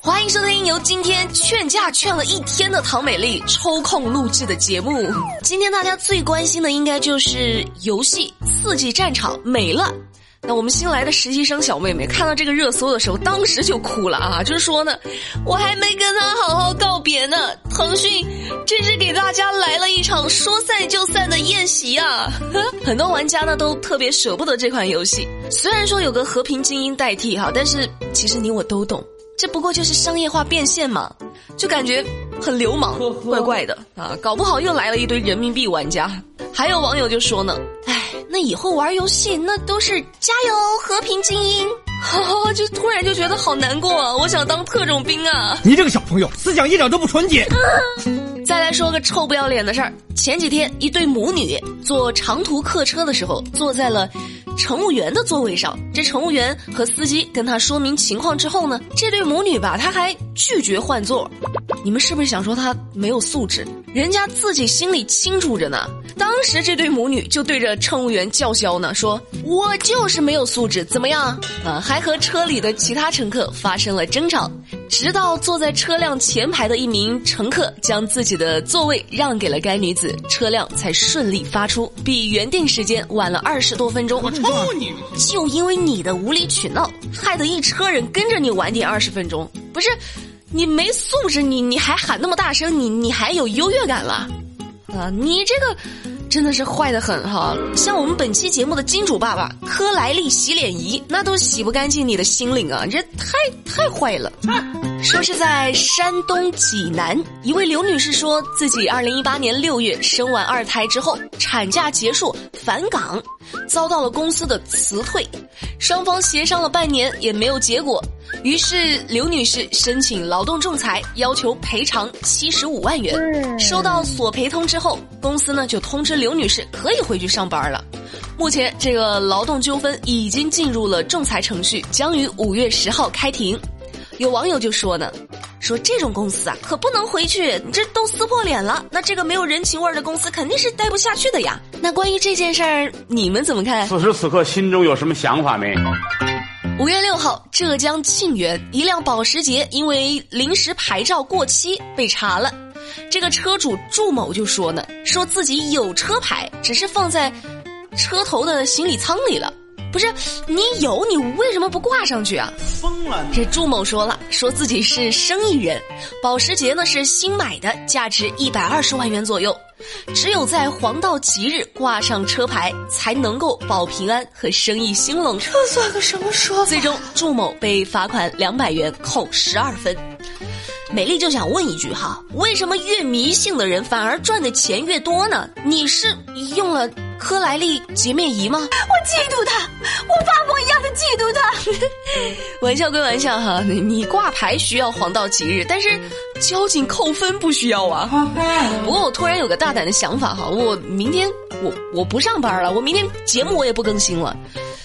欢迎收听由今天劝架劝了一天的唐美丽抽空录制的节目。今天大家最关心的应该就是游戏《刺激战场》没了。那我们新来的实习生小妹妹看到这个热搜的时候，当时就哭了啊！就是说呢，我还没跟他好好告别呢，腾讯真是给大家来了一场说散就散的宴席啊！很多玩家呢都特别舍不得这款游戏，虽然说有个和平精英代替哈，但是其实你我都懂，这不过就是商业化变现嘛，就感觉很流氓，怪怪的啊！搞不好又来了一堆人民币玩家。还有网友就说呢，哎。那以后玩游戏那都是加油和平精英，就突然就觉得好难过啊！我想当特种兵啊！你这个小朋友思想一点都不纯洁。再来说个臭不要脸的事儿，前几天一对母女坐长途客车的时候，坐在了乘务员的座位上。这乘务员和司机跟他说明情况之后呢，这对母女吧，他还拒绝换座。你们是不是想说他没有素质？人家自己心里清楚着呢。当时这对母女就对着乘务员叫嚣呢，说：“我就是没有素质，怎么样？”啊，还和车里的其他乘客发生了争吵，直到坐在车辆前排的一名乘客将自己的座位让给了该女子，车辆才顺利发出，比原定时间晚了二十多分钟。我抽你！就因为你的无理取闹，害得一车人跟着你晚点二十分钟，不是？你没素质，你你还喊那么大声，你你还有优越感了？啊，你这个真的是坏的很哈！像我们本期节目的金主爸爸科莱丽洗脸仪，那都洗不干净你的心灵啊！这太太坏了。说是在山东济南，一位刘女士说自己二零一八年六月生完二胎之后，产假结束返岗，遭到了公司的辞退，双方协商了半年也没有结果。于是刘女士申请劳动仲裁，要求赔偿七十五万元。收到索赔通知后，公司呢就通知刘女士可以回去上班了。目前这个劳动纠纷已经进入了仲裁程序，将于五月十号开庭。有网友就说呢，说这种公司啊可不能回去，这都撕破脸了，那这个没有人情味的公司肯定是待不下去的呀。那关于这件事儿，你们怎么看？此时此刻心中有什么想法没？五月六号，浙江庆元一辆保时捷因为临时牌照过期被查了，这个车主祝某就说呢，说自己有车牌，只是放在车头的行李舱里了。不是你有，你为什么不挂上去啊？疯了！这祝某说了，说自己是生意人，保时捷呢是新买的，价值一百二十万元左右，只有在黄道吉日挂上车牌，才能够保平安和生意兴隆。这算个什么说？最终，祝某被罚款两百元，扣十二分。美丽就想问一句哈，为什么越迷信的人反而赚的钱越多呢？你是用了？科莱丽洁面仪吗？我嫉妒他，我发疯一样的嫉妒他。玩笑归玩笑哈，你挂牌需要黄道吉日，但是交警扣分不需要啊。不过我突然有个大胆的想法哈，我明天我我不上班了，我明天节目我也不更新了，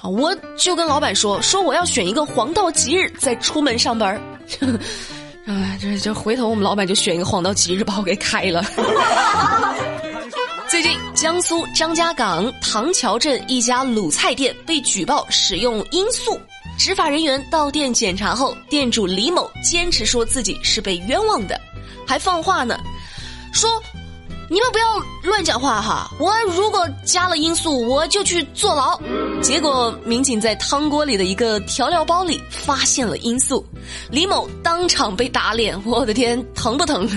我就跟老板说说我要选一个黄道吉日再出门上班。哎，这这回头我们老板就选一个黄道吉日把我给开了。最近，江苏张家港唐桥镇一家卤菜店被举报使用罂粟，执法人员到店检查后，店主李某坚持说自己是被冤枉的，还放话呢，说：“你们不要乱讲话哈，我如果加了罂粟，我就去坐牢。”结果民警在汤锅里的一个调料包里发现了罂粟，李某当场被打脸，我的天，疼不疼？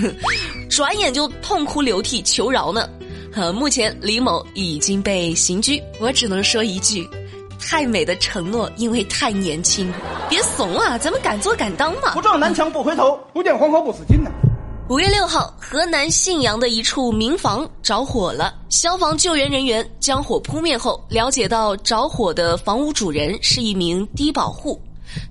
转眼就痛哭流涕求饶呢。呃，目前李某已经被刑拘，我只能说一句：太美的承诺，因为太年轻，别怂啊，咱们敢做敢当嘛！不撞南墙不回头，不见黄河不死心呐。五月六号，河南信阳的一处民房着火了，消防救援人员将火扑灭后，了解到着火的房屋主人是一名低保户。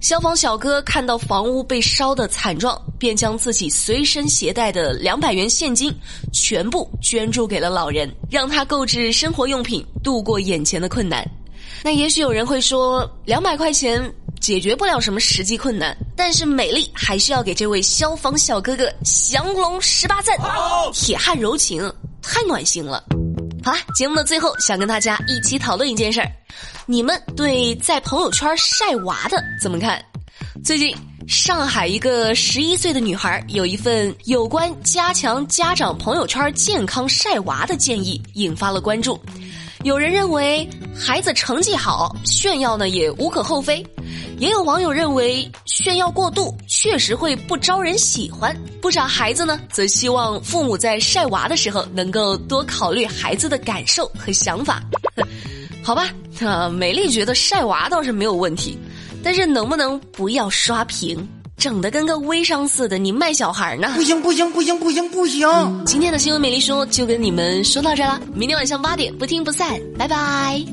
消防小哥看到房屋被烧的惨状，便将自己随身携带的两百元现金全部捐助给了老人，让他购置生活用品，度过眼前的困难。那也许有人会说，两百块钱解决不了什么实际困难，但是美丽还是要给这位消防小哥哥降龙十八赞，铁汉柔情，太暖心了。好了，节目的最后想跟大家一起讨论一件事儿，你们对在朋友圈晒娃的怎么看？最近上海一个十一岁的女孩有一份有关加强家长朋友圈健康晒娃的建议，引发了关注。有人认为孩子成绩好，炫耀呢也无可厚非；也有网友认为炫耀过度确实会不招人喜欢。不少孩子呢，则希望父母在晒娃的时候能够多考虑孩子的感受和想法。好吧，啊，美丽觉得晒娃倒是没有问题，但是能不能不要刷屏，整得跟个微商似的？你卖小孩呢？不行不行不行不行不行！今天的新闻美丽说就跟你们说到这了，明天晚上八点不听不散，拜拜。